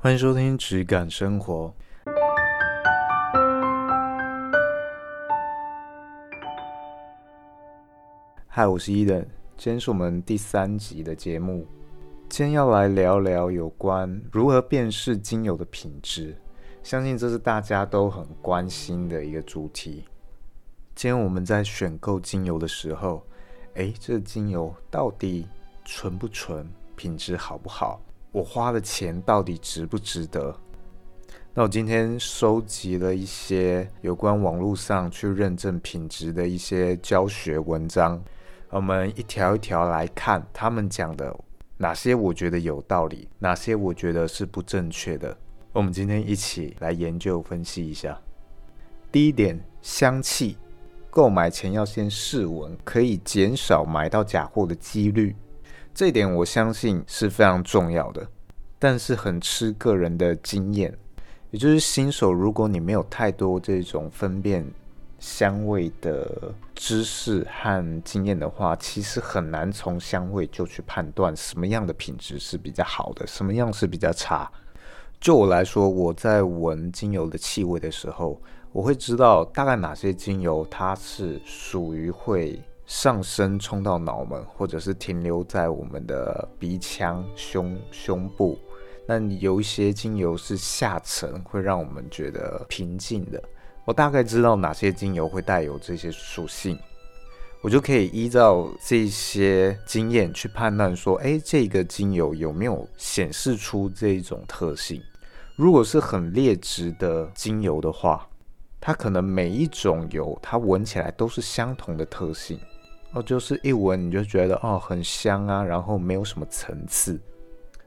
欢迎收听《质感生活》。嗨，我是伊人，今天是我们第三集的节目。今天要来聊聊有关如何辨识精油的品质，相信这是大家都很关心的一个主题。今天我们在选购精油的时候，诶，这精油到底纯不纯，品质好不好？我花的钱到底值不值得？那我今天收集了一些有关网络上去认证品质的一些教学文章。我们一条一条来看，他们讲的哪些我觉得有道理，哪些我觉得是不正确的。我们今天一起来研究分析一下。第一点，香气，购买前要先试闻，可以减少买到假货的几率。这一点我相信是非常重要的，但是很吃个人的经验，也就是新手，如果你没有太多这种分辨。香味的知识和经验的话，其实很难从香味就去判断什么样的品质是比较好的，什么样是比较差。就我来说，我在闻精油的气味的时候，我会知道大概哪些精油它是属于会上升冲到脑门，或者是停留在我们的鼻腔、胸胸部。那有一些精油是下沉，会让我们觉得平静的。我大概知道哪些精油会带有这些属性，我就可以依照这些经验去判断说，哎，这个精油有没有显示出这种特性？如果是很劣质的精油的话，它可能每一种油它闻起来都是相同的特性，哦，就是一闻你就觉得哦很香啊，然后没有什么层次。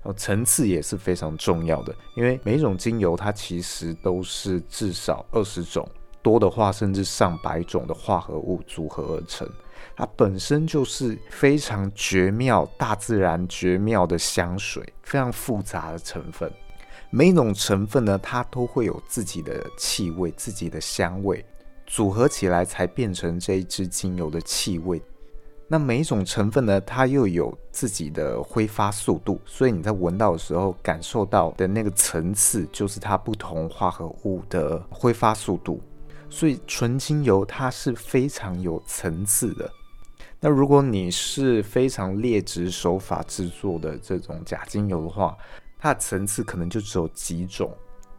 哦，层次也是非常重要的，因为每一种精油它其实都是至少二十种，多的话甚至上百种的化合物组合而成，它本身就是非常绝妙、大自然绝妙的香水，非常复杂的成分。每一种成分呢，它都会有自己的气味、自己的香味，组合起来才变成这一支精油的气味。那每一种成分呢，它又有自己的挥发速度，所以你在闻到的时候感受到的那个层次，就是它不同化合物的挥发速度。所以纯精油它是非常有层次的。那如果你是非常劣质手法制作的这种假精油的话，它的层次可能就只有几种，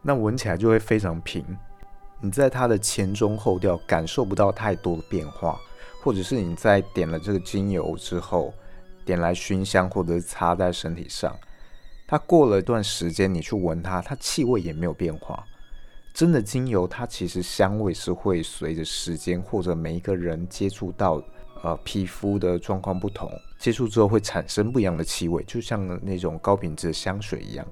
那闻起来就会非常平。你在它的前中后调感受不到太多的变化。或者是你在点了这个精油之后，点来熏香，或者是擦在身体上，它过了一段时间，你去闻它，它气味也没有变化。真的精油，它其实香味是会随着时间或者每一个人接触到呃皮肤的状况不同，接触之后会产生不一样的气味，就像那种高品质的香水一样。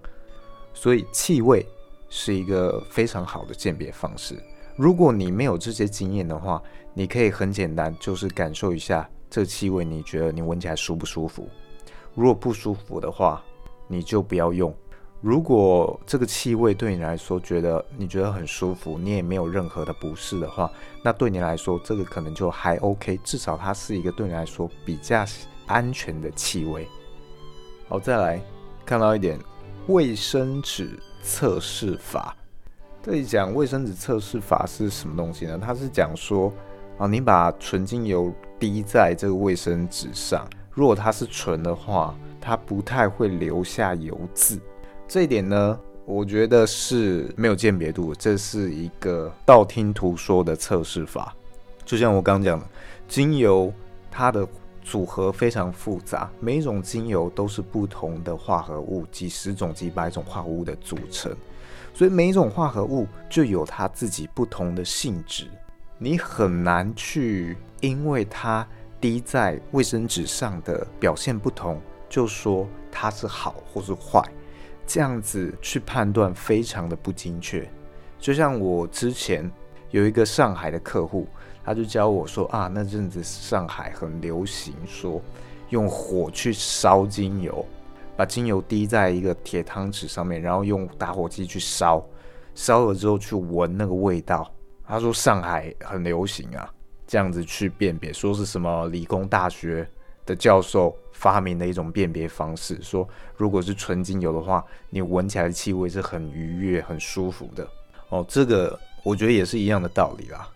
所以气味是一个非常好的鉴别方式。如果你没有这些经验的话，你可以很简单，就是感受一下这气味，你觉得你闻起来舒不舒服？如果不舒服的话，你就不要用。如果这个气味对你来说觉得你觉得很舒服，你也没有任何的不适的话，那对你来说这个可能就还 OK，至少它是一个对你来说比较安全的气味。好，再来看到一点卫生纸测试法。这里讲卫生纸测试法是什么东西呢？它是讲说，啊，你把纯精油滴在这个卫生纸上，如果它是纯的话，它不太会留下油渍。这一点呢，我觉得是没有鉴别度，这是一个道听途说的测试法。就像我刚刚讲的，精油它的组合非常复杂，每一种精油都是不同的化合物，几十种、几百种化合物的组成。所以每一种化合物就有它自己不同的性质，你很难去因为它滴在卫生纸上的表现不同，就说它是好或是坏，这样子去判断非常的不精确。就像我之前有一个上海的客户，他就教我说啊，那阵子上海很流行说用火去烧精油。把精油滴在一个铁汤匙上面，然后用打火机去烧，烧了之后去闻那个味道。他说上海很流行啊，这样子去辨别，说是什么理工大学的教授发明的一种辨别方式，说如果是纯精油的话，你闻起来气味是很愉悦、很舒服的。哦，这个我觉得也是一样的道理啦。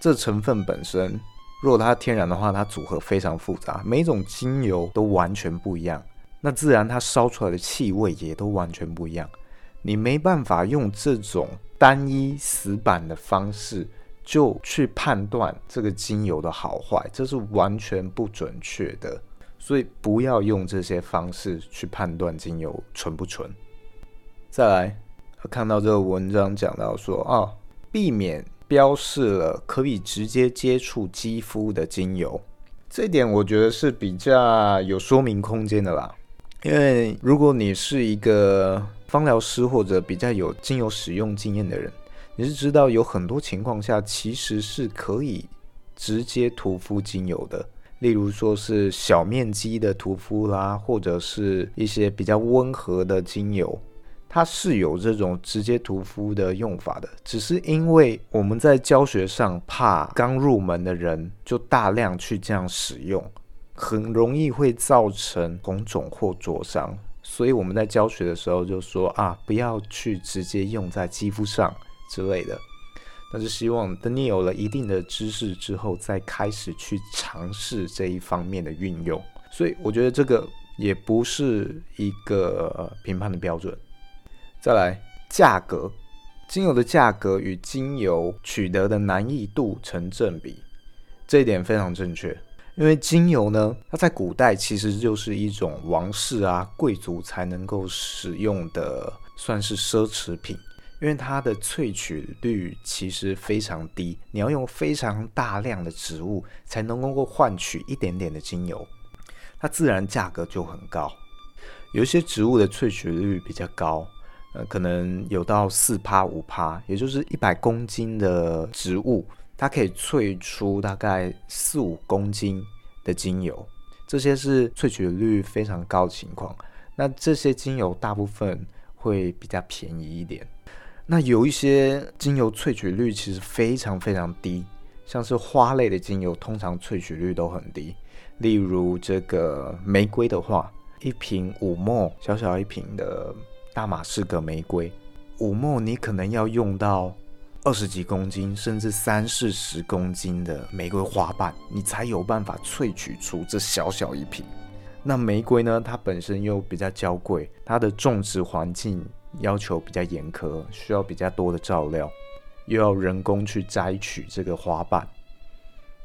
这成分本身，如果它天然的话，它组合非常复杂，每一种精油都完全不一样，那自然它烧出来的气味也都完全不一样。你没办法用这种单一死板的方式就去判断这个精油的好坏，这是完全不准确的。所以不要用这些方式去判断精油纯不纯。再来，看到这个文章讲到说啊，避免。标示了可以直接接触肌肤的精油，这点我觉得是比较有说明空间的啦。因为如果你是一个芳疗师或者比较有精油使用经验的人，你是知道有很多情况下其实是可以直接涂敷精油的，例如说是小面积的涂敷啦，或者是一些比较温和的精油。它是有这种直接涂敷的用法的，只是因为我们在教学上怕刚入门的人就大量去这样使用，很容易会造成红肿或灼伤，所以我们在教学的时候就说啊，不要去直接用在肌肤上之类的。但是希望等你有了一定的知识之后，再开始去尝试这一方面的运用。所以我觉得这个也不是一个评判的标准。再来，价格，精油的价格与精油取得的难易度成正比，这一点非常正确。因为精油呢，它在古代其实就是一种王室啊、贵族才能够使用的，算是奢侈品。因为它的萃取率其实非常低，你要用非常大量的植物才能够够换取一点点的精油，它自然价格就很高。有一些植物的萃取率比较高。呃，可能有到四趴五趴，也就是一百公斤的植物，它可以萃出大概四五公斤的精油，这些是萃取率非常高的情况。那这些精油大部分会比较便宜一点。那有一些精油萃取率其实非常非常低，像是花类的精油，通常萃取率都很低。例如这个玫瑰的话，一瓶五 ml，小小一瓶的。大马士革玫瑰五墨你可能要用到二十几公斤，甚至三四十公斤的玫瑰花瓣，你才有办法萃取出这小小一瓶。那玫瑰呢？它本身又比较娇贵，它的种植环境要求比较严苛，需要比较多的照料，又要人工去摘取这个花瓣，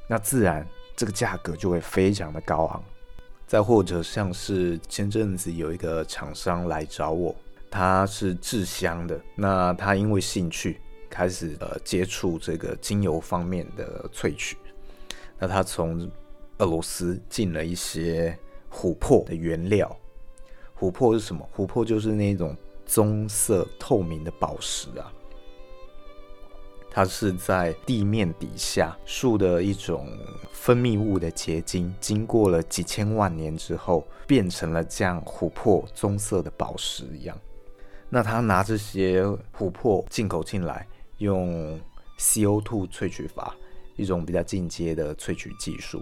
那自然这个价格就会非常的高昂。再或者像是前阵子有一个厂商来找我。他是制香的，那他因为兴趣开始呃接触这个精油方面的萃取，那他从俄罗斯进了一些琥珀的原料。琥珀是什么？琥珀就是那种棕色透明的宝石啊，它是在地面底下树的一种分泌物的结晶，经过了几千万年之后，变成了这样琥珀棕色的宝石一样。那他拿这些琥珀进口进来，用 CO2 萃取法，一种比较进阶的萃取技术，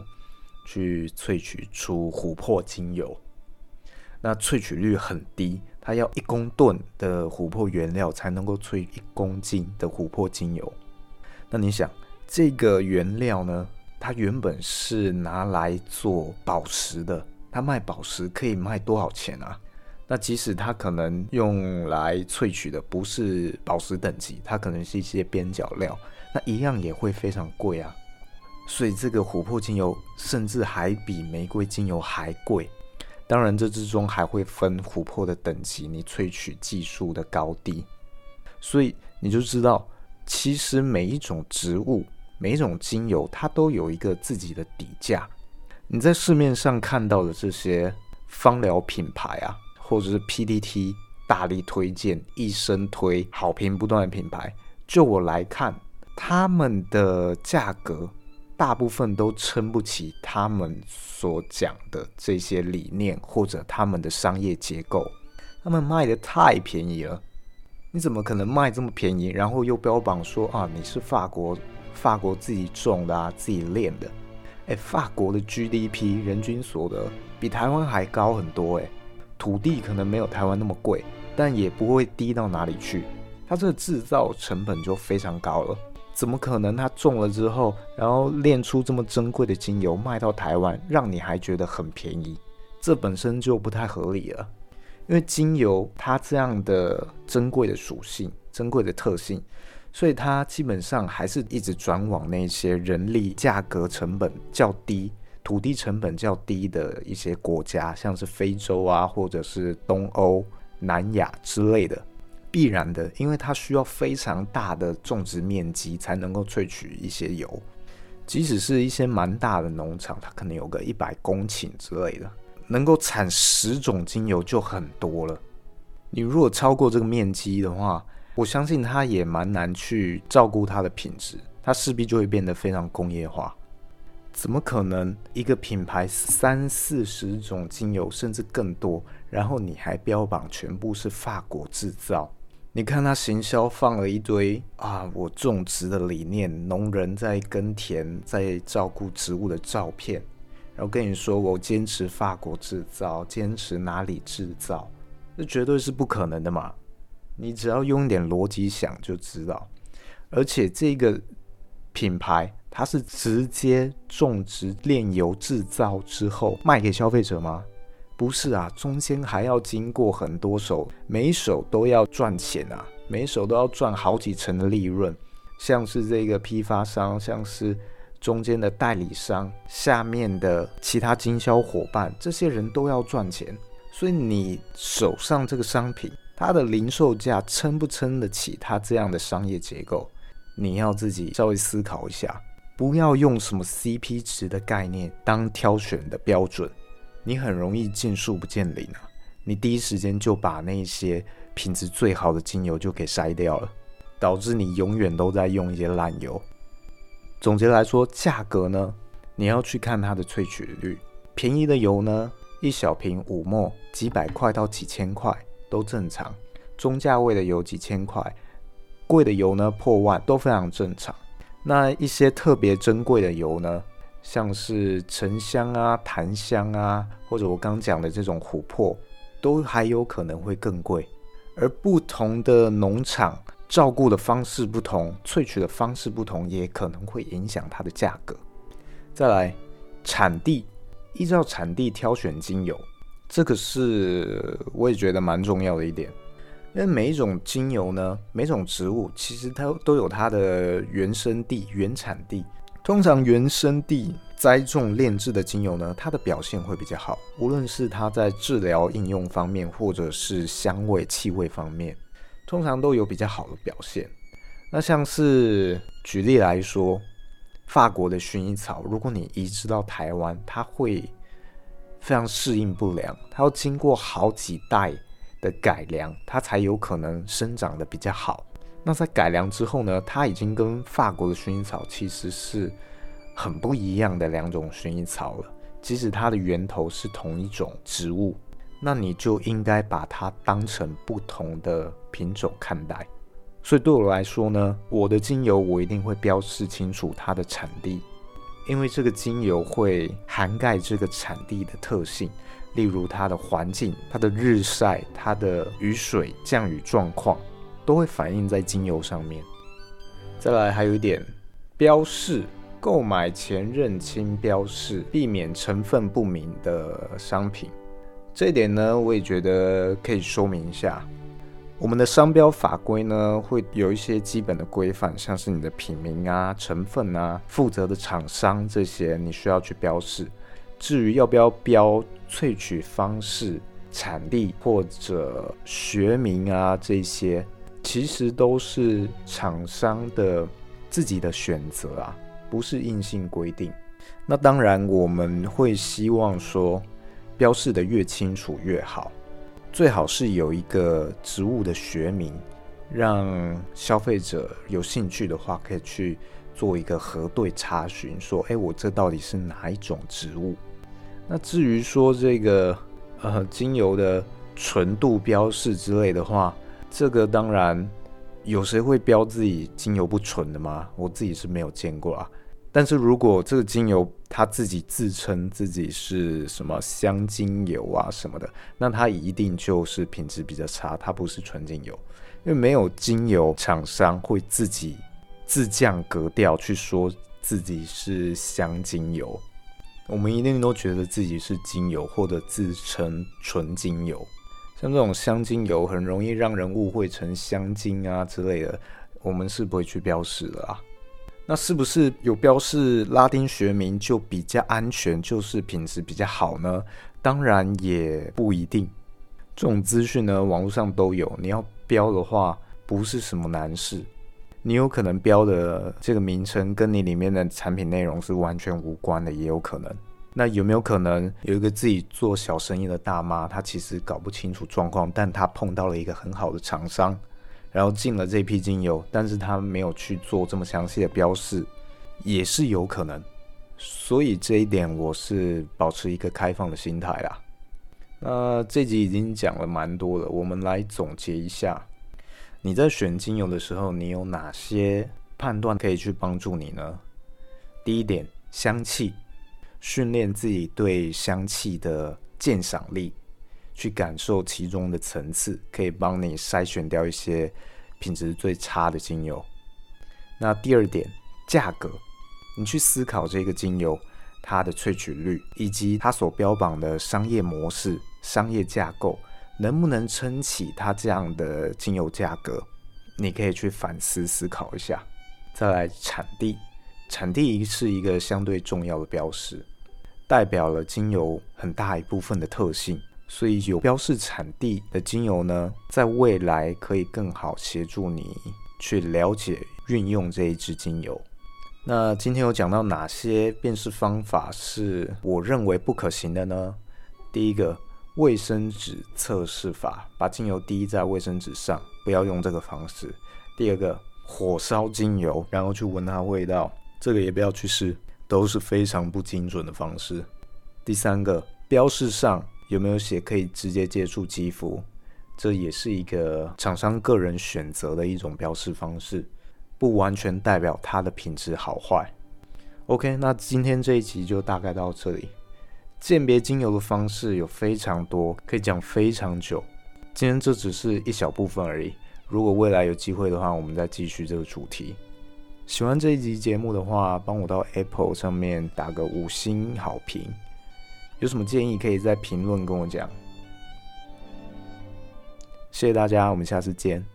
去萃取出琥珀精油。那萃取率很低，它要一公吨的琥珀原料才能够萃一公斤的琥珀精油。那你想，这个原料呢，它原本是拿来做宝石的，它卖宝石可以卖多少钱啊？那即使它可能用来萃取的不是宝石等级，它可能是一些边角料，那一样也会非常贵啊。所以这个琥珀精油甚至还比玫瑰精油还贵。当然，这之中还会分琥珀的等级，你萃取技术的高低。所以你就知道，其实每一种植物、每一种精油，它都有一个自己的底价。你在市面上看到的这些芳疗品牌啊。或者是 PTT 大力推荐、一生推、好评不断的品牌，就我来看，他们的价格大部分都撑不起他们所讲的这些理念，或者他们的商业结构。他们卖的太便宜了，你怎么可能卖这么便宜？然后又标榜说啊，你是法国法国自己种的啊，自己炼的。哎，法国的 GDP 人均所得比台湾还高很多，哎，土地可能没有台湾那么贵，但也不会低到哪里去。它这个制造成本就非常高了，怎么可能它种了之后，然后炼出这么珍贵的精油卖到台湾，让你还觉得很便宜？这本身就不太合理了。因为精油它这样的珍贵的属性、珍贵的特性，所以它基本上还是一直转往那些人力价格成本较低、土地成本较低的一些国家，像是非洲啊，或者是东欧、南亚之类的。必然的，因为它需要非常大的种植面积才能够萃取一些油，即使是一些蛮大的农场，它可能有个一百公顷之类的，能够产十种精油就很多了。你如果超过这个面积的话，我相信它也蛮难去照顾它的品质，它势必就会变得非常工业化。怎么可能一个品牌三四十种精油甚至更多，然后你还标榜全部是法国制造？你看他行销放了一堆啊，我种植的理念，农人在耕田，在照顾植物的照片，然后跟你说我坚持法国制造，坚持哪里制造，这绝对是不可能的嘛！你只要用点逻辑想就知道，而且这个品牌它是直接种植炼油制造之后卖给消费者吗？不是啊，中间还要经过很多手，每手都要赚钱啊，每手都要赚好几成的利润。像是这个批发商，像是中间的代理商，下面的其他经销伙伴，这些人都要赚钱。所以你手上这个商品，它的零售价撑不撑得起它这样的商业结构？你要自己稍微思考一下，不要用什么 CP 值的概念当挑选的标准。你很容易见树不见林啊！你第一时间就把那些品质最好的精油就给筛掉了，导致你永远都在用一些烂油。总结来说，价格呢，你要去看它的萃取率。便宜的油呢，一小瓶五墨，几百块到几千块都正常；中价位的油几千块，贵的油呢破万都非常正常。那一些特别珍贵的油呢？像是沉香啊、檀香啊，或者我刚讲的这种琥珀，都还有可能会更贵。而不同的农场照顾的方式不同，萃取的方式不同，也可能会影响它的价格。再来，产地，依照产地挑选精油，这个是我也觉得蛮重要的一点。因为每一种精油呢，每种植物其实它都有它的原生地、原产地。通常原生地栽种炼制的精油呢，它的表现会比较好，无论是它在治疗应用方面，或者是香味气味方面，通常都有比较好的表现。那像是举例来说，法国的薰衣草，如果你移植到台湾，它会非常适应不良，它要经过好几代的改良，它才有可能生长得比较好。那在改良之后呢，它已经跟法国的薰衣草其实是很不一样的两种薰衣草了。即使它的源头是同一种植物，那你就应该把它当成不同的品种看待。所以对我来说呢，我的精油我一定会标示清楚它的产地，因为这个精油会涵盖这个产地的特性，例如它的环境、它的日晒、它的雨水、降雨状况。都会反映在精油上面。再来，还有一点，标示，购买前认清标示，避免成分不明的商品。这一点呢，我也觉得可以说明一下。我们的商标法规呢，会有一些基本的规范，像是你的品名啊、成分啊、负责的厂商这些，你需要去标示。至于要不要标萃取方式、产地或者学名啊这些。其实都是厂商的自己的选择啊，不是硬性规定。那当然，我们会希望说，标示的越清楚越好，最好是有一个植物的学名，让消费者有兴趣的话，可以去做一个核对查询，说，哎，我这到底是哪一种植物？那至于说这个呃精油的纯度标示之类的话，这个当然，有谁会标自己精油不纯的吗？我自己是没有见过啊。但是如果这个精油它自己自称自己是什么香精油啊什么的，那它一定就是品质比较差，它不是纯精油，因为没有精油厂商会自己自降格调去说自己是香精油，我们一定都觉得自己是精油或者自称纯精油，像这种香精油很容易让人误会成香精啊之类的，我们是不会去标示的啊。那是不是有标示拉丁学名就比较安全，就是品质比较好呢？当然也不一定。这种资讯呢，网络上都有。你要标的话，不是什么难事。你有可能标的这个名称跟你里面的产品内容是完全无关的，也有可能。那有没有可能有一个自己做小生意的大妈，她其实搞不清楚状况，但她碰到了一个很好的厂商？然后进了这批精油，但是她没有去做这么详细的标示，也是有可能。所以这一点我是保持一个开放的心态啦。那这集已经讲了蛮多了，我们来总结一下：你在选精油的时候，你有哪些判断可以去帮助你呢？第一点，香气，训练自己对香气的鉴赏力。去感受其中的层次，可以帮你筛选掉一些品质最差的精油。那第二点，价格，你去思考这个精油它的萃取率，以及它所标榜的商业模式、商业架构，能不能撑起它这样的精油价格？你可以去反思思考一下。再来，产地，产地是一个相对重要的标识，代表了精油很大一部分的特性。所以有标示产地的精油呢，在未来可以更好协助你去了解运用这一支精油。那今天有讲到哪些辨识方法是我认为不可行的呢？第一个，卫生纸测试法，把精油滴在卫生纸上，不要用这个方式。第二个，火烧精油，然后去闻它味道，这个也不要去试，都是非常不精准的方式。第三个，标示上。有没有写可以直接接触肌肤？这也是一个厂商个人选择的一种标示方式，不完全代表它的品质好坏。OK，那今天这一集就大概到这里。鉴别精油的方式有非常多，可以讲非常久。今天这只是一小部分而已。如果未来有机会的话，我们再继续这个主题。喜欢这一集节目的话，帮我到 Apple 上面打个五星好评。有什么建议可以在评论跟我讲。谢谢大家，我们下次见。